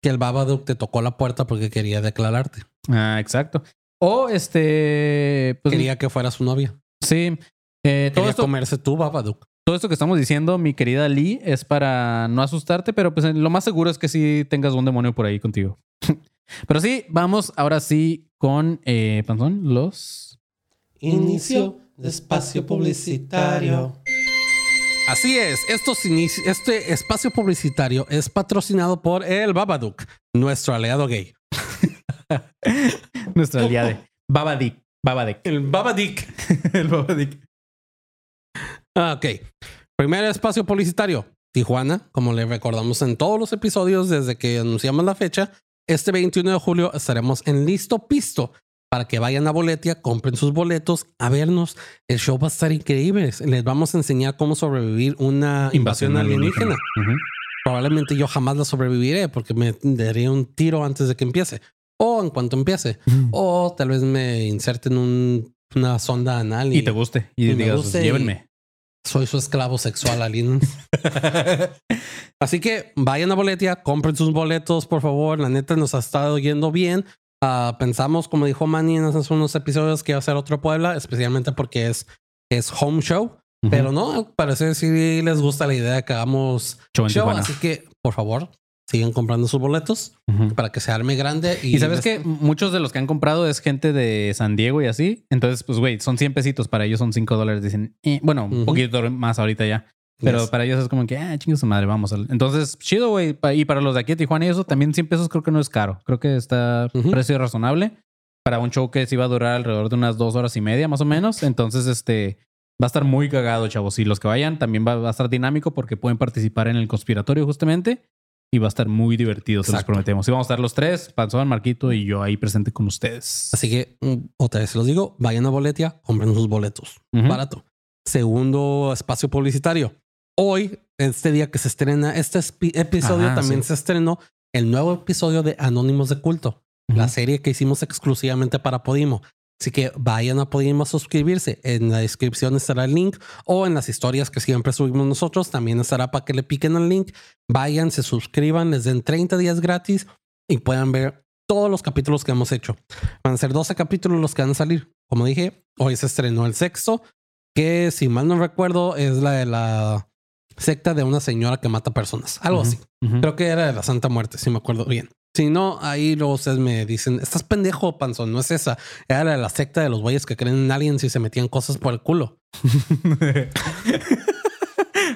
Que el Babadook te tocó la puerta porque quería declararte. Ah, exacto. O este, pues quería que fuera su novia. sí. Eh, todo Quería esto comerse tu Babadook. todo esto que estamos diciendo, mi querida Lee, es para no asustarte, pero pues lo más seguro es que sí tengas un demonio por ahí contigo. pero sí, vamos ahora sí con, eh, Panzón, los... Inicio de espacio publicitario. Así es, estos este espacio publicitario es patrocinado por el Babadook, nuestro aliado gay. Nuestra aliada. Babadik. Babadik. El Babadick. El Babadik. Ah, Ok. Primer espacio publicitario. Tijuana, como le recordamos en todos los episodios desde que anunciamos la fecha, este 21 de julio estaremos en Listo Pisto para que vayan a Boletia, compren sus boletos a vernos. El show va a estar increíble. Les vamos a enseñar cómo sobrevivir una invasión alienígena. Probablemente yo jamás la sobreviviré porque me daría un tiro antes de que empiece o en cuanto empiece. O tal vez me inserten un, una sonda anal Y te guste. Y, digas, guste y- llévenme. soy su esclavo sexual alien. Así que vayan a Boletia, compren sus boletos, por favor. La neta nos ha estado yendo bien. Ah, pensamos, como dijo Manny en hace unos episodios, que iba a ser otro Puebla, especialmente porque es, es home show. Pero no, parece que sí les gusta la idea de que hagamos Show show. Así que, por favor, sigan comprando sus boletos para que se arme grande. Y, Y sabes les- que muchos de los que han comprado es gente de San Diego y así. Entonces, pues, güey, son 100 pesitos. Para ellos son 5 dólares. Dicen, eh, bueno, un poquito más ahorita ya. Pero Yes. para ellos es como que, ah, chingue su madre, vamos. al-". Entonces, chido, güey. Y para los de aquí de Tijuana y eso, también 100 pesos creo que no es caro. Creo que está Ujú. precio razonable para un show que sí va a durar alrededor de unas dos horas y media, más o menos. Entonces, este va a estar muy cagado, chavos. Y los que vayan también va, va a estar dinámico porque pueden participar en el conspiratorio, justamente. Y va a estar muy divertido, se los prometemos. Y vamos a estar los tres, Panzón, Marquito y yo ahí presente con ustedes. Así que mm, otra vez se los digo, vayan a Boletia, compren sus boletos. Ujú. Barato. Segundo espacio publicitario. Hoy, este día que se estrena este episodio, también sí. se estrenó el nuevo episodio de Anónimos de Culto, la serie que hicimos exclusivamente para Podimo. Así que vayan a Podimo a suscribirse. En la descripción estará el link o en las historias que siempre subimos nosotros también estará para que le piquen al link. Vayan, se suscriban, les den 30 días gratis y puedan ver todos los capítulos que hemos hecho. Van a ser 12 capítulos los que van a salir. Como dije, hoy se estrenó el sexto, que si mal no recuerdo es la de la secta de una señora que mata personas. Algo Ujú. así. Creo que era de la Santa Muerte, si me acuerdo bien. Si no, ahí luego ustedes me dicen, estás pendejo, panzón, no es esa. Era la secta de los güeyes que creen en aliens y se metían cosas por el culo.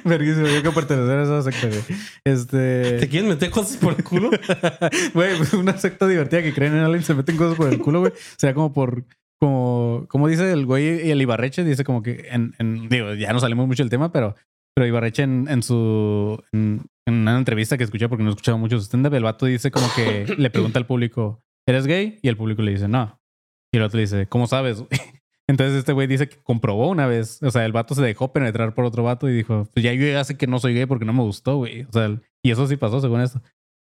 Verguísimo, yo que pertenecer a esa secta, güey. Este. ¿Te quieren meter cosas por el culo? Güey, pues una secta divertida que creen en alguien se meten cosas por el culo, güey. Sea, como por. Como, como dice el güey y el Ibarreche, dice como que en, en- digo, ya no salimos mucho del tema, pero, pero Ibarreche en, en su en, una entrevista que escuché porque no escuchaba mucho su stand-up, el vato dice como que le pregunta al público, ¿eres gay? Y el público le dice, no. Y el otro le dice, ¿cómo sabes? güey?" Entonces este güey dice que comprobó una vez. O sea, el vato se dejó penetrar por otro vato y dijo, pues ya yo ya sé que no soy gay porque no me gustó, güey. O sea, y eso sí pasó según esto.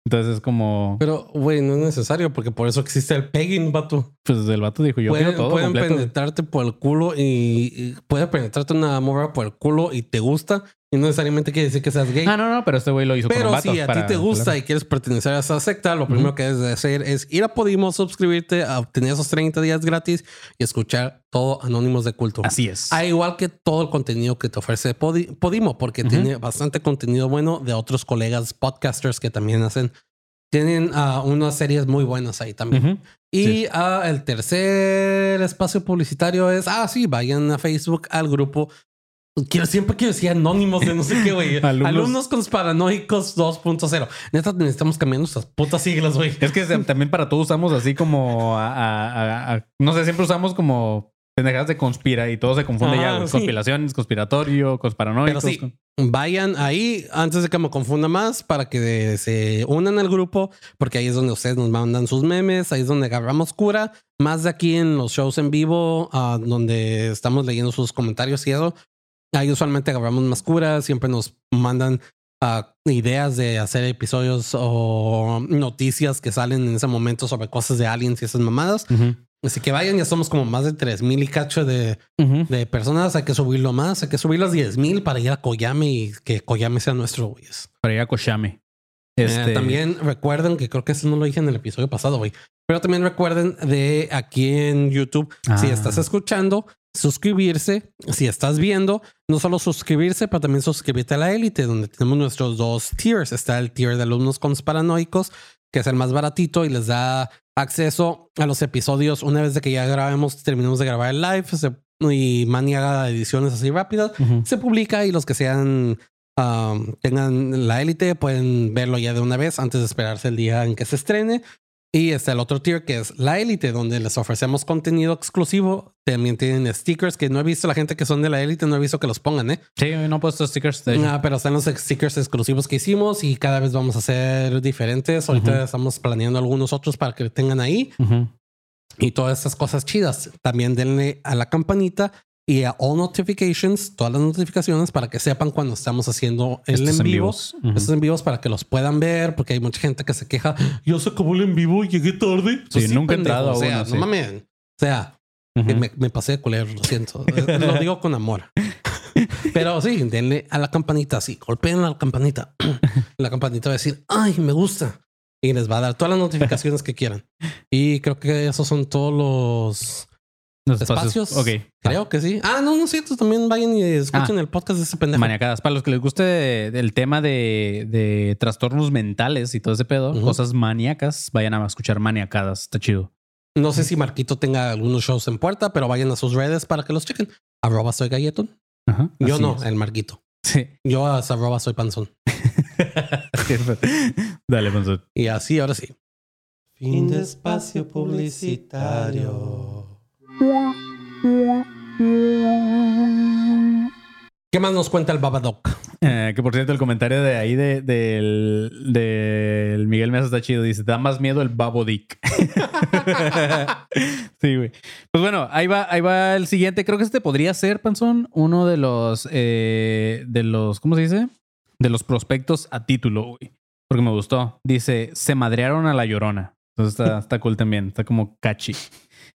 Entonces es como, Pero, güey, no es necesario porque por eso existe el pegging, vato. pues el vato dijo, yo pueden quiero todo pueden completo. penetrarte por el culo y, y puede penetrarte una morra por el culo y te gusta y no necesariamente quiere decir que seas gay. Ah, no, no, pero este güey lo hizo con Pero un vato si a ti te gusta claro. y quieres pertenecer a esa secta, lo primero que debes de hacer es ir a Podimo, suscribirte, a obtener esos 30 días gratis y escuchar todo Anónimos de Culto. Así es. A igual que todo el contenido que te ofrece Podi- Podimo, porque Ujú. tiene bastante contenido bueno de otros colegas podcasters que también hacen. Tienen ah, unas series muy buenas ahí también. Ujú. Y Sí. ah, el tercer espacio publicitario es, ah, sí, vayan a Facebook al grupo. Quiero, siempre quiero decir anónimos de no sé qué, güey. Alumnos. Alumnos. conspiranoicos 2.0. Neta, necesitamos cambiar nuestras putas siglas, güey. Es que también para todo usamos así como a, a- a- a- no sé, siempre usamos como pendejadas de conspira y todo se confunde Ah, ya. güey. sí. Conspiraciones, conspiratorio, conspiranoicos. Pero sí, vayan ahí antes de que me confunda más para que se unan al grupo, porque ahí es donde ustedes nos mandan sus memes, ahí es donde agarramos cura, más de aquí en los shows en vivo, ah, donde estamos leyendo sus comentarios y eso. Ahí usualmente agarramos más cura, siempre nos mandan ah, ideas de hacer episodios o noticias que salen en ese momento sobre cosas de aliens y esas mamadas. Así que vayan, ya somos como más de 3000 y cacho de, personas, hay que subirlo más, hay que subir los 10 mil para ir a Koyame y que Koyame sea nuestro, güey. Para ir a Koshame. Eh, Este, también recuerden que creo que eso no lo dije en el episodio pasado, güey. Pero también recuerden de aquí en YouTube, si Ah. estás escuchando, suscribirse. Si estás viendo, no solo suscribirse, pero también suscribirte a la élite, donde tenemos nuestros dos tiers. Está el tier de alumnos con paranoicos, que es el más baratito y les da acceso a los episodios una vez de que ya grabemos, terminamos de grabar el live se, y Manny haga ediciones así rápidas, se publica y los que sean um, tengan la élite pueden verlo ya de una vez antes de esperarse el día en que se estrene. Y está el otro tier que es la élite, donde les ofrecemos contenido exclusivo. También tienen stickers que no he visto la gente que son de la élite, no he visto que los pongan, ¿eh? Sí, no he puesto stickers. De Ah, pero están los stickers exclusivos que hicimos y cada vez vamos a hacer diferentes. Ahorita Ujú. estamos planeando algunos otros para que tengan ahí Ujú. y todas estas cosas chidas. También denle a la campanita y a all notifications, todas las notificaciones para que sepan cuando estamos haciendo el Estos en vivo. Estos en vivos para que los puedan ver, porque hay mucha gente que se queja. Yo se acabó el en vivo y llegué tarde. Sí, nunca he entrado O sea, uno, no sí. mames. O sea, que me, me pasé de culero, lo siento. Eh, lo digo con amor. Pero sí, denle a la campanita así, golpeen a la campanita. La campanita va a decir, ay, me gusta. Y les va a dar todas las notificaciones que quieran. Y creo que esos son todos los Los espacios. Ok. Creo que sí. Ah, no, no es cierto. También vayan y escuchen Ah. el podcast de ese pendejo. Maniacadas. Para los que les guste el tema de, de trastornos mentales y todo ese pedo, cosas maníacas, vayan a escuchar maniacadas. Está chido. No sé si Marquito tenga algunos shows en puerta, pero vayan a sus redes para que los chequen. Arroba soy galletón. Ajá. Yo no, es. el Marquito. Sí. Yo es arroba soy panzón. Dale, Panzón. Y así, ahora sí. Fin de espacio publicitario. ¿Qué más nos cuenta el Babadoc? Eh, que por cierto, el comentario de ahí de, del, del Miguel Mesa está chido. Dice: Da más miedo el babo dick. sí, güey. Pues bueno, ahí va, ahí va el siguiente. Creo que este podría ser, Panzón, uno de los, eh, de los, ¿cómo se dice? De los prospectos a título, güey. Porque me gustó. Dice: Se madrearon a la llorona. Entonces está, está cool también. Está como catchy.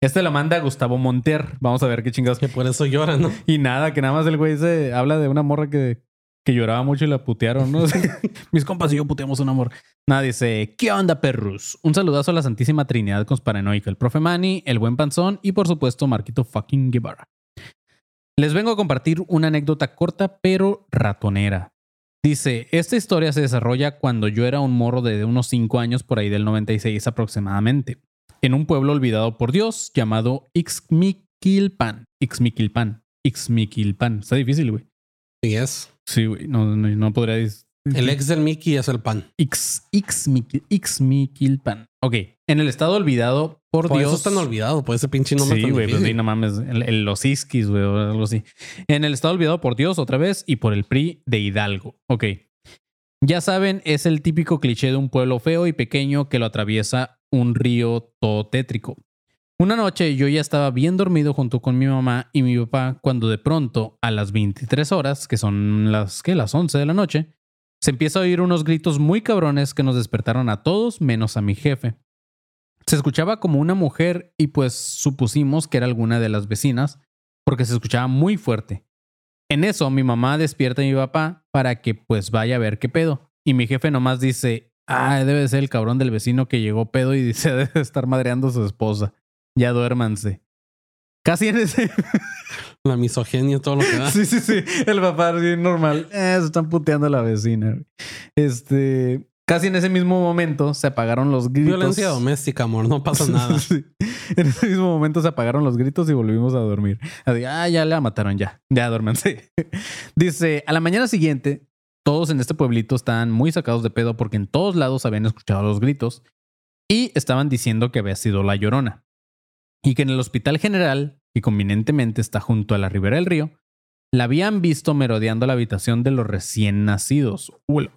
Este lo manda Gustavo Monter. Vamos a ver qué chingados. Que por eso llora, ¿no? Y nada, que nada más el güey se habla de una morra que, que lloraba mucho y la putearon, ¿no? Mis compas y yo puteamos un amor. Nada, dice, ¿qué onda, perrus? Un saludazo a la Santísima Trinidad Conspiranoica, el profe Manny, el buen panzón y por supuesto Marquito fucking Guevara. Les vengo a compartir una anécdota corta pero ratonera. Dice, esta historia se desarrolla cuando yo era un morro de unos 5 años por ahí del 96 aproximadamente, en un pueblo olvidado por Dios llamado Ixmiquilpan. Ixmiquilpan. Ixmiquilpan. Está difícil, güey. Sí, es. Sí, güey. No, no, no podría decir. El ex del Mickey es el pan. Ix, Ixmiquil- Ixmiquilpan. Ok. En el estado olvidado por, Por Dios. eso están olvidado, por ese pinche nombre Sí, güey, pues sí, no mames. El- el- los Iskis, güey, o algo así. En el estado olvidado por Dios otra vez y por el PRI de Hidalgo. Ok. Ya saben, es el típico cliché de un pueblo feo y pequeño que lo atraviesa un río todo tétrico. Una noche yo ya estaba bien dormido junto con mi mamá y mi papá cuando de pronto a las 23 horas, que son las que las 11 de la noche, se empieza a oír unos gritos muy cabrones que nos despertaron a todos menos a mi jefe. Se escuchaba como una mujer y pues supusimos que era alguna de las vecinas porque se escuchaba muy fuerte. En eso mi mamá despierta a mi papá para que pues vaya a ver qué pedo. Y mi jefe nomás dice, ah, debe ser el cabrón del vecino que llegó pedo y dice debe estar madreando a su esposa. Ya duérmanse. Casi en ese... La misoginia, todo lo que da. Sí, sí, sí. El papá bien normal. Eh, se están puteando a la vecina. Este... Casi en ese mismo momento se apagaron los gritos. Violencia doméstica, amor, no pasa nada. Sí. En ese mismo momento se apagaron los gritos y volvimos a dormir. Así, ah, ya la mataron, ya. Ya duérmanse. Dice, a la mañana siguiente, todos en este pueblito estaban muy sacados de pedo porque en todos lados habían escuchado los gritos y estaban diciendo que había sido la llorona. Y que en el hospital general, que convenientemente está junto a la ribera del río, la habían visto merodeando la habitación de los recién nacidos. Uh.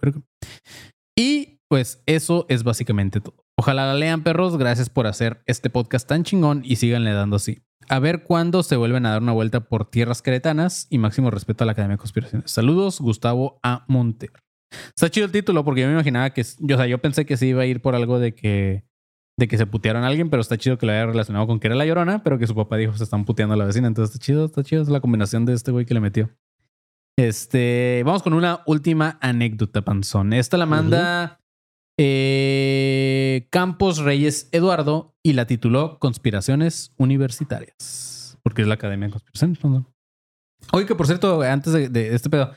Y pues eso es básicamente todo. Ojalá la lean, perros. Gracias por hacer este podcast tan chingón y síganle dando así. A ver cuándo se vuelven a dar una vuelta por tierras queretanas y máximo respeto a la Academia de Conspiraciones. Saludos, Gustavo A. Monter. Está chido el título porque yo me imaginaba que, yo, o sea, yo pensé que se iba a ir por algo de que, de que se putearon a alguien, pero está chido que lo haya relacionado con que era la llorona, pero que su papá dijo se están puteando a la vecina. Entonces está chido, está chido. Es la combinación de este güey que le metió. Este, vamos con una última anécdota, Panzón. Esta la manda eh, Campos Reyes Eduardo y la tituló Conspiraciones Universitarias. porque es la Academia de Conspiración. pues, ¿no? Oye, que por cierto, antes de, de este pedo,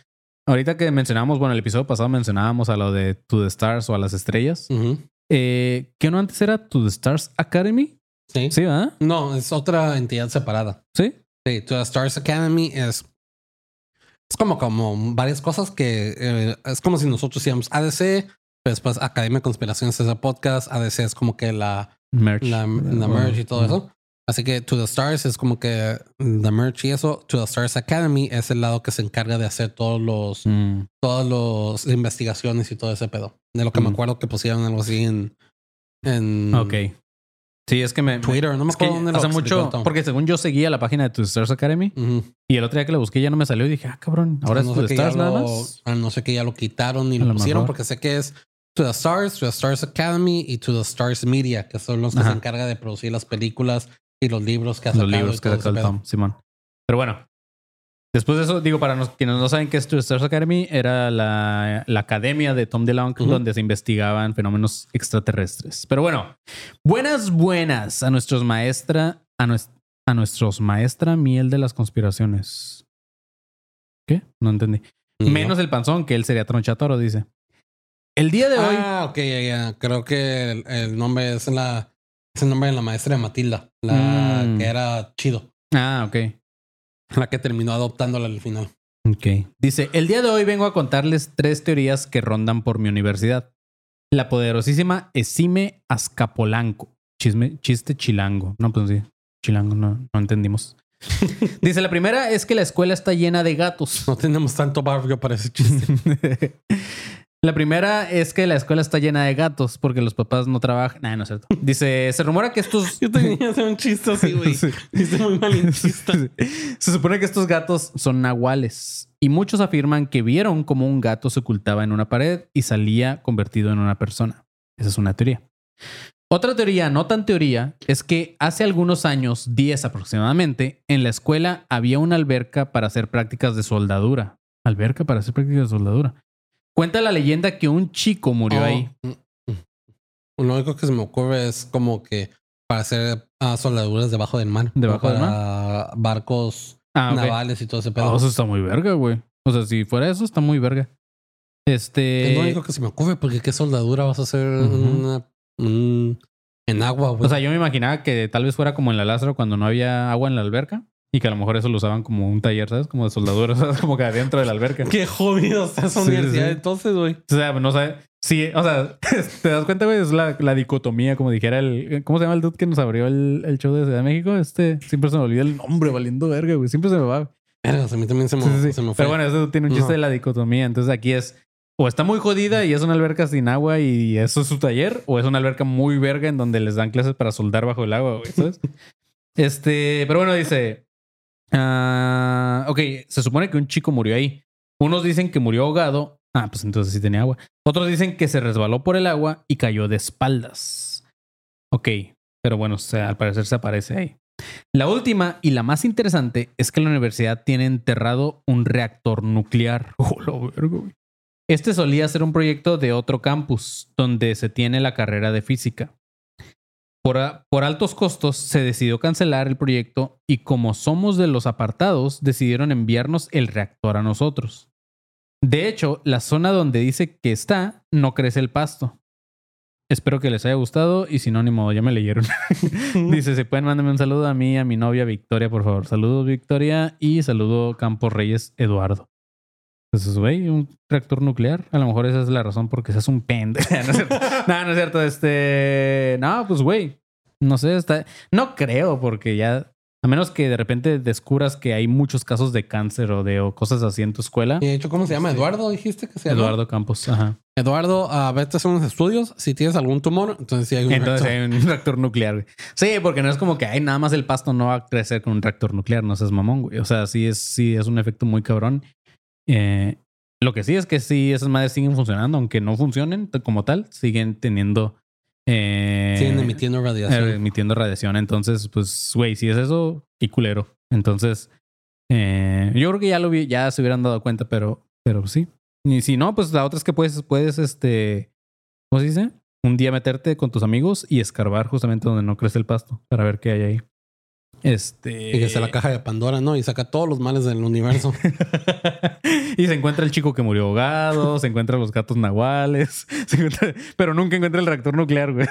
ahorita que mencionábamos, bueno, el episodio pasado mencionábamos a lo de To the Stars o a las estrellas. Ujú. Eh, ¿Qué no antes era To the Stars Academy? Sí. Sí, ¿verdad? No, es otra entidad separada. Sí. Sí, To the Stars Academy es. Es como, como varias cosas que eh, es como si nosotros decíamos ADC, pero después Academia de Conspiraciones es el podcast, ADC es como que la, Merch. la, la merch y todo ujú. eso. Así que To the Stars es como que la merch y eso. To the Stars Academy es el lado que se encarga de hacer todos los, Mm. todas las investigaciones y todo ese pedo. De lo que me Mm. acuerdo que pusieron algo así en, en Ok. Sí, es que me. Twitter. No me es acuerdo dónde lo hace mucho. Porque según yo seguía la página de To the Stars Academy Ujú. y el otro día que la busqué ya no me salió y dije, ah, cabrón, ahora es no To sé the que ya Stars nada más. a no sé que ya lo quitaron y lo lo pusieron mejor. porque sé que es To the Stars, To the Stars Academy y To the Stars Media, que son los que Ajá. se encargan de producir las películas y los libros que ha Los sacado libros y que. Tom, Simón. Pero bueno. Después de eso, digo, para los, quienes no saben qué es To the Stars Academy, era la, la academia de Tom DeLonge Ujú. donde se investigaban fenómenos extraterrestres. Pero bueno, buenas, buenas a nuestros maestra, a, nues- a nuestros maestra miel de las conspiraciones. ¿Qué? No entendí. No. Menos el panzón, que él sería tronchatoro, dice. El día de hoy. Ah, ok, ya, ya. Creo que el, el nombre es la es el nombre de la maestra de Matilda, la Mm. que era chido, Ah, ok. la que terminó adoptándola al final. Ok. Dice, el día de hoy vengo a contarles tres teorías que rondan por mi universidad. La poderosísima Esime Azcapolanco. Chisme, chiste chilango. No, pues sí. Chilango, no, no entendimos. Dice, la primera es que la escuela está llena de gatos. No tenemos tanto barrio para ese chiste. La primera es que la escuela está llena de gatos porque los papás no trabajan. Nah, no es cierto. Dice, se rumora que estos... Yo tenía que hacer un chiste así, güey. Sí. Hice muy. Se supone que estos gatos son nahuales y muchos afirman que vieron como un gato se ocultaba en una pared y salía convertido en una persona. Esa es una teoría. Otra teoría, no tan teoría, es que hace algunos años, 10 aproximadamente, en la escuela había una alberca para hacer prácticas de soldadura. Alberca para hacer prácticas de soldadura. Cuenta la leyenda que un chico murió Oh, ahí. mm, mm. Lo único que se me ocurre es como que para hacer soldaduras debajo del mar. ¿Debajo del para barcos Ah, navales y todo ese Oh, pedo. eso está muy verga, güey. O sea, si fuera eso, está muy verga. Este. es lo único que se me ocurre porque qué soldadura vas a hacer Ujú. una- un- en agua, güey. O sea, yo me imaginaba que tal vez fuera como en la Lázaro cuando no había agua en la alberca y que a lo mejor eso lo usaban como un taller, ¿sabes? Como de soldadura, ¿sabes? Como que adentro de la alberca. qué jodido está esa Sí, universidad sí. entonces, güey. O sea, no sé. Sí, o sea, te das cuenta, güey, es la, la dicotomía, como dijera el. ¿Cómo se llama el dude que nos abrió el, el show de Ciudad de México? Este siempre se me olvida el nombre, valiendo verga, güey. Siempre se me va. Vergas, A mí también se me, Sí, sí, sí. se me fue. Pero bueno, eso tiene un chiste de la dicotomía. Entonces aquí es o está muy jodida y es una alberca sin agua y eso es su taller, o es una alberca muy verga en donde les dan clases para soldar bajo el agua, güey, ¿sabes? este, pero bueno, dice. Ah, ok, se supone que un chico murió ahí. Unos dicen que murió ahogado. Ah, pues entonces sí tenía agua. Otros dicen que se resbaló por el agua y cayó de espaldas. Ok, pero bueno, al parecer se aparece ahí. La última y la más interesante es que la universidad tiene enterrado un reactor nuclear. Oh. Este solía ser un proyecto de otro campus donde se tiene la carrera de física. Por, altos costos se decidió cancelar el proyecto y como somos de los apartados decidieron enviarnos el reactor a nosotros. De hecho, la zona donde dice que está no crece el pasto. Espero que les haya gustado y si no, ni modo, ya me leyeron. Dice, si pueden, mándenme un saludo a mí, a mi novia Victoria, por favor. Saludos, Victoria, y saludo Campos Reyes Eduardo. Entonces, güey, un reactor nuclear. A lo mejor esa es la razón porque seas un pendejo. no, es cierto. no, no es cierto. Este. No, pues, güey. No sé, está. No creo, porque ya. A menos que de repente descubras que hay muchos casos de cáncer o de o cosas así en tu escuela. Y de hecho, ¿cómo se llama? Eduardo, dijiste que se llama. Eduardo Campos. Ajá. Eduardo, a vete a hacer unos estudios. Si tienes algún tumor, entonces sí hay un Entonces reactor. hay un reactor nuclear. güey. Sí, porque no es como que hay nada más el pasto no va a crecer con un reactor nuclear, no seas mamón, güey. O sea, sí es, sí es un efecto muy cabrón. Eh, lo que sí es que sí, esas madres siguen funcionando, aunque no funcionen como tal, siguen teniendo. eh, Siguen emitiendo radiación. eh, emitiendo radiación. Entonces, pues, güey, si es eso, qué culero. Entonces, eh, yo creo que ya lo vi, ya se hubieran dado cuenta, pero, pero sí. Y si no, pues la otra es que puedes, puedes, este, ¿cómo se dice? Un día meterte con tus amigos y escarbar justamente donde no crece el pasto para ver qué hay ahí. Este. Y que se la caja de Pandora, ¿no? Y saca todos los males del universo. y se encuentra el chico que murió ahogado, se encuentra los gatos nahuales, se encuentra- pero nunca encuentra el reactor nuclear, güey.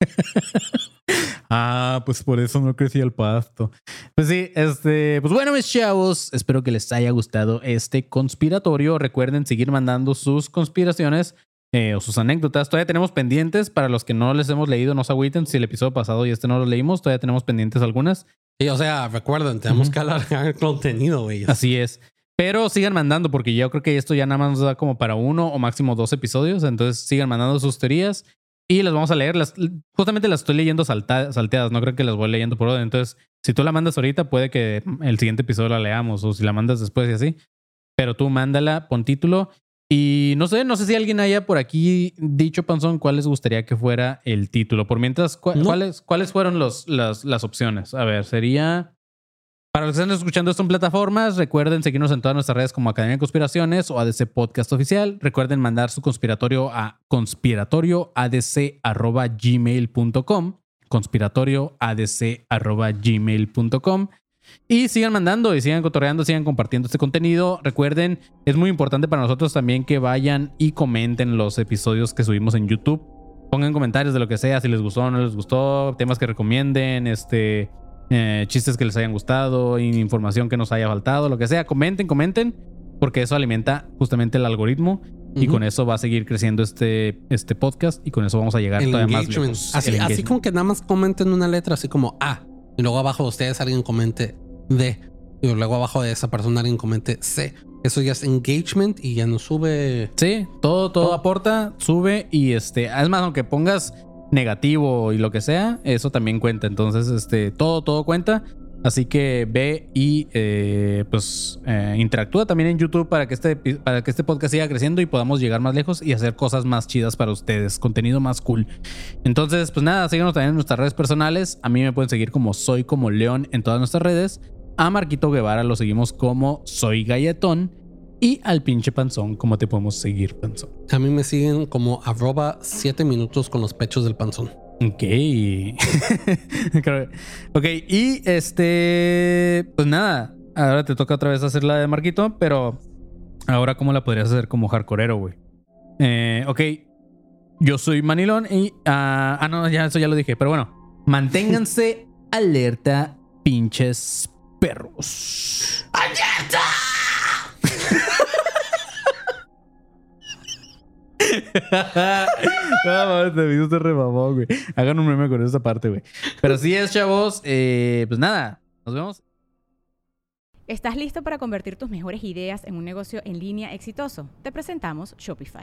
ah, pues por eso no crecía el pasto. Pues sí, este, pues bueno, mis chavos, espero que les haya gustado este conspiratorio. Recuerden seguir mandando sus conspiraciones eh, o sus anécdotas. Todavía tenemos pendientes para los que no les hemos leído, no se agüiten si el episodio pasado y este no lo leímos. Todavía tenemos pendientes algunas. Y o sea, recuerden, tenemos Ujú. que alargar el contenido, güey. Así es. Pero sigan mandando porque yo creo que esto ya nada más nos da como para uno o máximo dos episodios. Entonces sigan mandando sus teorías y las vamos a leer. Las, justamente las estoy leyendo salta- salteadas. No creo que las voy leyendo por orden. Entonces, si tú la mandas ahorita, puede que el siguiente episodio la leamos o si la mandas después y así. Pero tú mándala, pon título. Y no sé, no sé si alguien haya por aquí dicho, Panzón, cuál les gustaría que fuera el título. Por mientras, ¿cu- No. ¿cuáles, ¿cuáles fueron los, las, las opciones? A ver, sería... Para los que están escuchando esto en plataformas, recuerden seguirnos en todas nuestras redes como Academia de Conspiraciones o ADC Podcast Oficial. Recuerden mandar su conspiratorio a conspiratorioadc.gmail.com conspiratorioadc.gmail.com y sigan mandando y sigan cotorreando, sigan compartiendo este contenido. Recuerden, es muy importante para nosotros también que vayan y comenten los episodios que subimos en YouTube. Pongan comentarios de lo que sea, si les gustó o no les gustó, temas que recomienden, este, eh, chistes que les hayan gustado, información que nos haya faltado, lo que sea. Comenten, comenten, porque eso alimenta justamente el algoritmo y con eso va a seguir creciendo este, este podcast y con eso vamos a llegar El todavía más lejos. Así, así como que nada más comenten una letra, así como A. Y luego abajo de ustedes alguien comente D. Y luego abajo de esa persona alguien comente C. Eso ya es engagement y ya nos sube. Sí, todo, todo Todo. aporta, sube y este, es más, aunque pongas negativo y lo que sea, eso también cuenta. Entonces, este, todo, todo cuenta. Así que ve y eh, pues eh, interactúa también en YouTube para que, este, para que este podcast siga creciendo y podamos llegar más lejos y hacer cosas más chidas para ustedes, contenido más cool. Entonces, pues nada, síganos también en nuestras redes personales. A mí me pueden seguir como Soy como León en todas nuestras redes. A Marquito Guevara lo seguimos como Soy Galletón. Y al pinche panzón, ¿cómo te podemos seguir, panzón? A mí me siguen como arroba 7 minutos con los pechos del panzón. Ok. Ok, y este. Pues nada. Ahora te toca otra vez hacer la de Marquito, pero ahora, ¿cómo la podrías hacer como hardcoreero, güey? Eh, ok. Yo soy Manilón y. ah, ah, no, ya eso ya lo dije, pero bueno. Manténganse alerta, pinches perros. no, mames, te video se remamó, güey. Hagan un meme con esa parte, güey. Pero sí es, chavos. eh, pues nada, nos vemos. ¿Estás listo para convertir tus mejores ideas en un negocio en línea exitoso? Te presentamos Shopify.